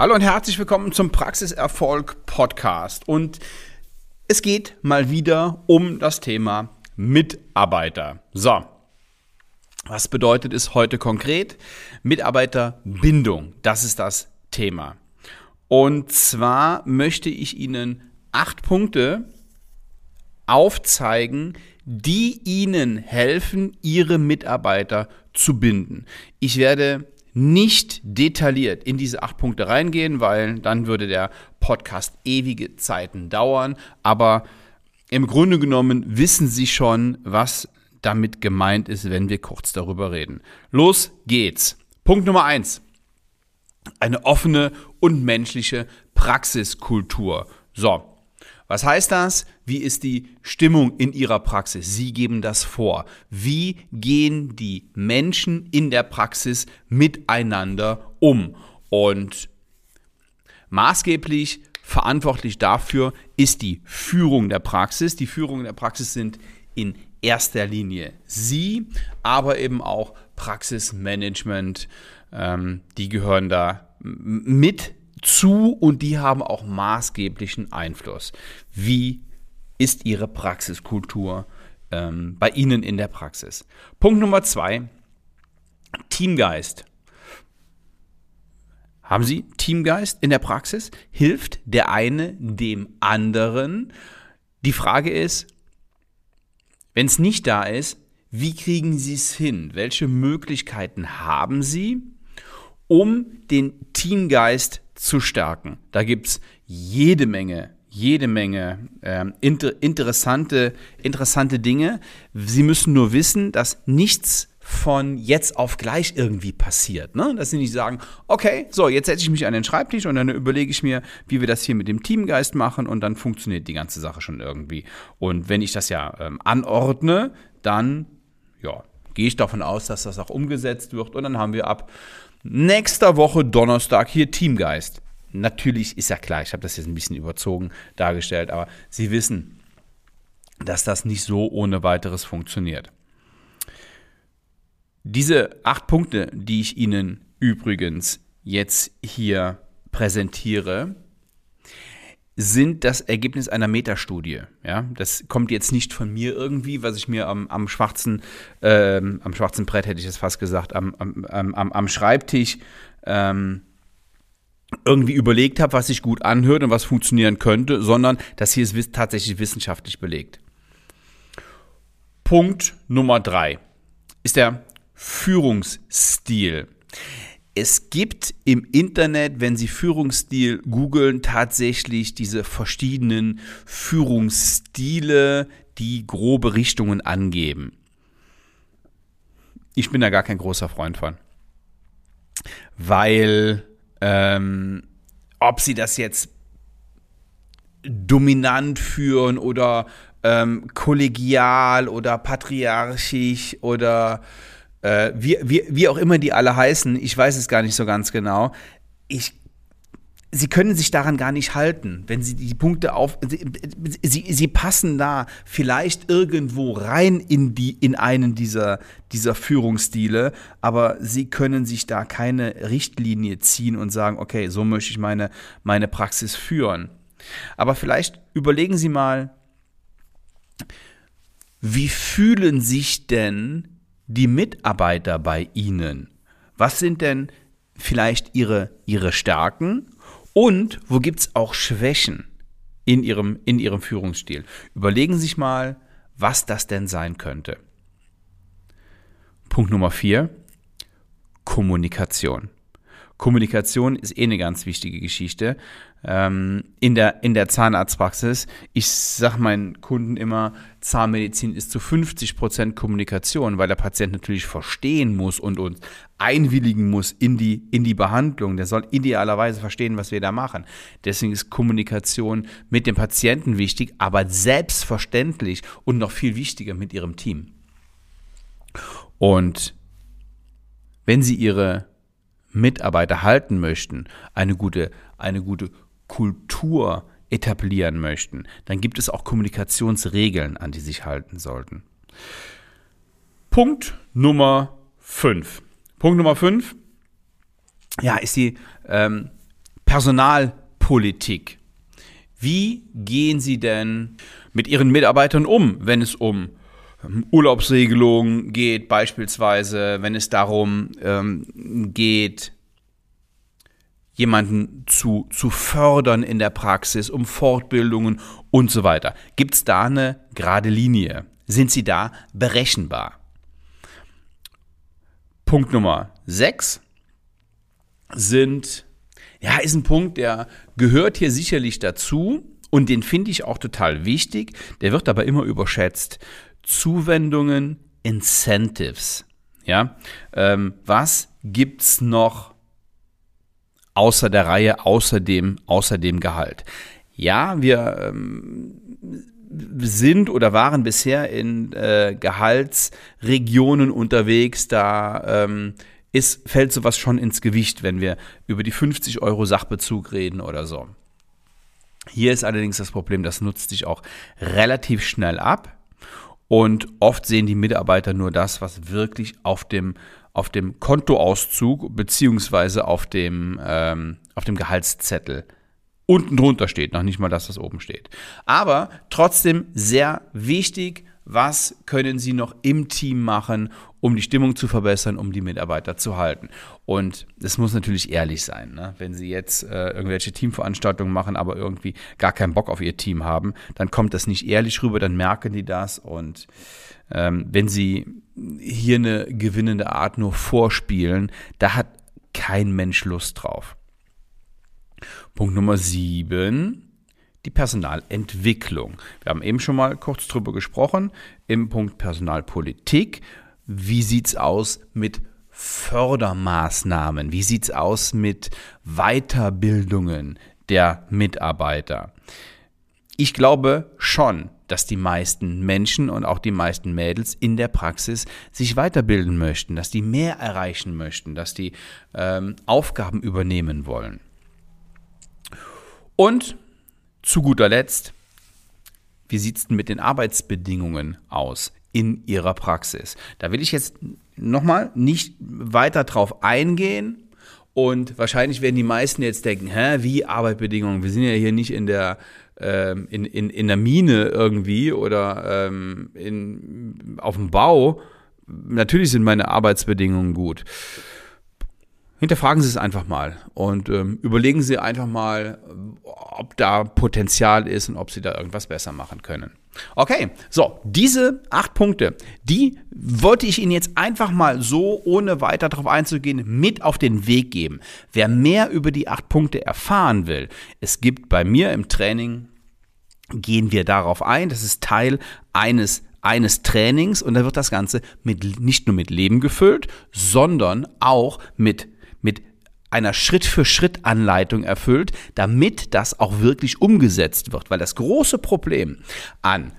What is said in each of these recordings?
Hallo und herzlich willkommen zum Praxiserfolg Podcast. Und es geht mal wieder um das Thema Mitarbeiter. So, was bedeutet es heute konkret? Mitarbeiterbindung, das ist das Thema. Und zwar möchte ich Ihnen acht Punkte aufzeigen, die Ihnen helfen, Ihre Mitarbeiter zu binden. Ich werde nicht detailliert in diese acht Punkte reingehen, weil dann würde der Podcast ewige Zeiten dauern. Aber im Grunde genommen wissen Sie schon, was damit gemeint ist, wenn wir kurz darüber reden. Los geht's. Punkt Nummer eins. Eine offene und menschliche Praxiskultur. So, was heißt das? Wie ist die Stimmung in Ihrer Praxis? Sie geben das vor. Wie gehen die Menschen in der Praxis miteinander um? Und maßgeblich verantwortlich dafür ist die Führung der Praxis. Die Führung der Praxis sind in erster Linie Sie, aber eben auch Praxismanagement. Ähm, die gehören da mit zu und die haben auch maßgeblichen Einfluss. Wie ist Ihre Praxiskultur ähm, bei Ihnen in der Praxis? Punkt Nummer zwei, Teamgeist. Haben Sie Teamgeist in der Praxis? Hilft der eine dem anderen? Die Frage ist, wenn es nicht da ist, wie kriegen Sie es hin? Welche Möglichkeiten haben Sie, um den Teamgeist zu stärken. Da gibt es jede Menge, jede Menge ähm, inter, interessante, interessante Dinge. Sie müssen nur wissen, dass nichts von jetzt auf gleich irgendwie passiert. Ne? Dass sie nicht sagen, okay, so, jetzt setze ich mich an den Schreibtisch und dann überlege ich mir, wie wir das hier mit dem Teamgeist machen und dann funktioniert die ganze Sache schon irgendwie. Und wenn ich das ja ähm, anordne, dann ja, gehe ich davon aus, dass das auch umgesetzt wird und dann haben wir ab Nächster Woche Donnerstag hier Teamgeist. Natürlich ist ja klar, ich habe das jetzt ein bisschen überzogen dargestellt, aber Sie wissen, dass das nicht so ohne weiteres funktioniert. Diese acht Punkte, die ich Ihnen übrigens jetzt hier präsentiere, sind das Ergebnis einer Metastudie. Ja, das kommt jetzt nicht von mir irgendwie, was ich mir am, am schwarzen, ähm, am schwarzen Brett hätte ich es fast gesagt, am, am, am, am Schreibtisch ähm, irgendwie überlegt habe, was sich gut anhört und was funktionieren könnte, sondern das hier ist tatsächlich wissenschaftlich belegt. Punkt Nummer drei ist der Führungsstil. Es gibt im Internet, wenn Sie Führungsstil googeln, tatsächlich diese verschiedenen Führungsstile, die grobe Richtungen angeben. Ich bin da gar kein großer Freund von. Weil, ähm, ob Sie das jetzt dominant führen oder ähm, kollegial oder patriarchisch oder äh, wie, wie, wie auch immer die alle heißen, ich weiß es gar nicht so ganz genau. Ich sie können sich daran gar nicht halten, wenn sie die Punkte auf, sie, sie, passen da vielleicht irgendwo rein in die, in einen dieser, dieser Führungsstile, aber sie können sich da keine Richtlinie ziehen und sagen, okay, so möchte ich meine, meine Praxis führen. Aber vielleicht überlegen Sie mal, wie fühlen sich denn die Mitarbeiter bei Ihnen? Was sind denn vielleicht Ihre, Ihre Stärken und wo gibt es auch Schwächen in Ihrem, in Ihrem Führungsstil? Überlegen Sie sich mal, was das denn sein könnte. Punkt Nummer vier, Kommunikation. Kommunikation ist eh eine ganz wichtige Geschichte. Ähm, in, der, in der Zahnarztpraxis, ich sage meinen Kunden immer, Zahnmedizin ist zu 50 Prozent Kommunikation, weil der Patient natürlich verstehen muss und uns einwilligen muss in die, in die Behandlung. Der soll idealerweise verstehen, was wir da machen. Deswegen ist Kommunikation mit dem Patienten wichtig, aber selbstverständlich und noch viel wichtiger mit ihrem Team. Und wenn Sie Ihre Mitarbeiter halten möchten, eine gute, eine gute Kultur etablieren möchten, dann gibt es auch Kommunikationsregeln, an die sich halten sollten. Punkt Nummer 5. Punkt Nummer 5, ja, ist die ähm, Personalpolitik. Wie gehen Sie denn mit Ihren Mitarbeitern um, wenn es um ähm, Urlaubsregelungen geht, beispielsweise, wenn es darum ähm, geht, jemanden zu, zu fördern in der Praxis, um Fortbildungen und so weiter. Gibt es da eine gerade Linie? Sind Sie da berechenbar? Punkt Nummer 6 sind, ja, ist ein Punkt, der gehört hier sicherlich dazu und den finde ich auch total wichtig. Der wird aber immer überschätzt. Zuwendungen, Incentives. Ja, ähm, was gibt's noch außer der Reihe, außer dem, außer dem Gehalt? Ja, wir ähm, sind oder waren bisher in äh, Gehaltsregionen unterwegs, da ähm, ist, fällt sowas schon ins Gewicht, wenn wir über die 50 Euro Sachbezug reden oder so. Hier ist allerdings das Problem, das nutzt sich auch relativ schnell ab und oft sehen die Mitarbeiter nur das, was wirklich auf dem, auf dem Kontoauszug beziehungsweise auf dem, ähm, auf dem Gehaltszettel unten drunter steht, noch nicht mal, das oben steht. Aber trotzdem sehr wichtig, was können Sie noch im Team machen, um die Stimmung zu verbessern, um die Mitarbeiter zu halten. Und es muss natürlich ehrlich sein. Ne? Wenn Sie jetzt äh, irgendwelche Teamveranstaltungen machen, aber irgendwie gar keinen Bock auf Ihr Team haben, dann kommt das nicht ehrlich rüber, dann merken die das. Und ähm, wenn Sie hier eine gewinnende Art nur vorspielen, da hat kein Mensch Lust drauf. Punkt Nummer sieben die Personalentwicklung. Wir haben eben schon mal kurz drüber gesprochen im Punkt Personalpolitik wie sieht's aus mit Fördermaßnahmen? Wie sieht's aus mit Weiterbildungen der Mitarbeiter? Ich glaube schon, dass die meisten Menschen und auch die meisten Mädels in der Praxis sich weiterbilden möchten, dass die mehr erreichen möchten, dass die ähm, Aufgaben übernehmen wollen. Und zu guter Letzt, wie sieht es denn mit den Arbeitsbedingungen aus? in ihrer Praxis. Da will ich jetzt nochmal nicht weiter drauf eingehen. Und wahrscheinlich werden die meisten jetzt denken, hä, wie Arbeitsbedingungen? Wir sind ja hier nicht in der, ähm, in, in, in der Mine irgendwie oder ähm, in, auf dem Bau. Natürlich sind meine Arbeitsbedingungen gut. Hinterfragen Sie es einfach mal und ähm, überlegen Sie einfach mal, ob da Potenzial ist und ob Sie da irgendwas besser machen können. Okay, so, diese acht Punkte, die wollte ich Ihnen jetzt einfach mal so, ohne weiter darauf einzugehen, mit auf den Weg geben. Wer mehr über die acht Punkte erfahren will, es gibt bei mir im Training, gehen wir darauf ein, das ist Teil eines eines Trainings und da wird das Ganze mit, nicht nur mit Leben gefüllt, sondern auch mit mit einer Schritt-für-Schritt-Anleitung erfüllt, damit das auch wirklich umgesetzt wird. Weil das große Problem an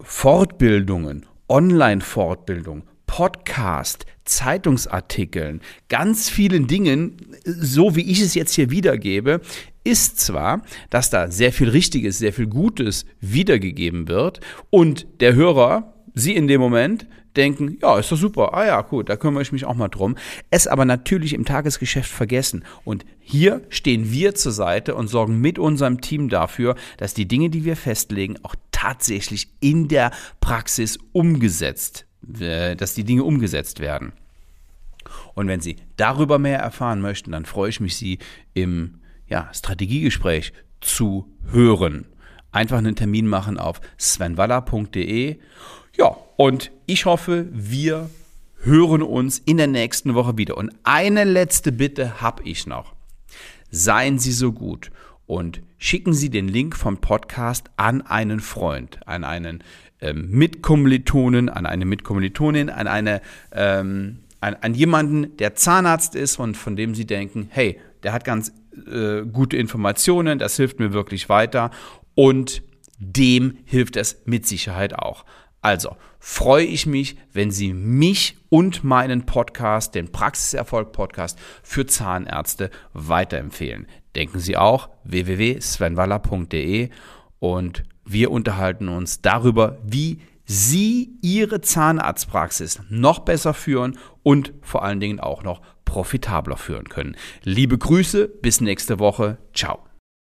Fortbildungen, Online-Fortbildung, Podcast, Zeitungsartikeln, ganz vielen Dingen, so wie ich es jetzt hier wiedergebe, ist zwar, dass da sehr viel Richtiges, sehr viel Gutes wiedergegeben wird und der Hörer, Sie in dem Moment, denken, ja, ist doch super, ah ja, gut, da kümmere ich mich auch mal drum. Es aber natürlich im Tagesgeschäft vergessen. Und hier stehen wir zur Seite und sorgen mit unserem Team dafür, dass die Dinge, die wir festlegen, auch tatsächlich in der Praxis umgesetzt, äh, dass die Dinge umgesetzt werden. Und wenn Sie darüber mehr erfahren möchten, dann freue ich mich, Sie im ja, Strategiegespräch zu hören. Einfach einen Termin machen auf svenwaller.de. Ja, und ich hoffe, wir hören uns in der nächsten Woche wieder. Und eine letzte Bitte habe ich noch. Seien Sie so gut und schicken Sie den Link vom Podcast an einen Freund, an einen ähm, Mitkommilitonen, an eine Mitkommilitonin, an eine ähm, an, an, jemanden, der Zahnarzt ist und von dem Sie denken, hey, der hat ganz äh, gute Informationen, das hilft mir wirklich weiter und dem hilft es mit Sicherheit auch. Also freue ich mich, wenn Sie mich und meinen Podcast, den Praxiserfolg Podcast für Zahnärzte weiterempfehlen. Denken Sie auch www.svenwaller.de und wir unterhalten uns darüber, wie Sie Ihre Zahnarztpraxis noch besser führen und vor allen Dingen auch noch profitabler führen können. Liebe Grüße, bis nächste Woche. Ciao.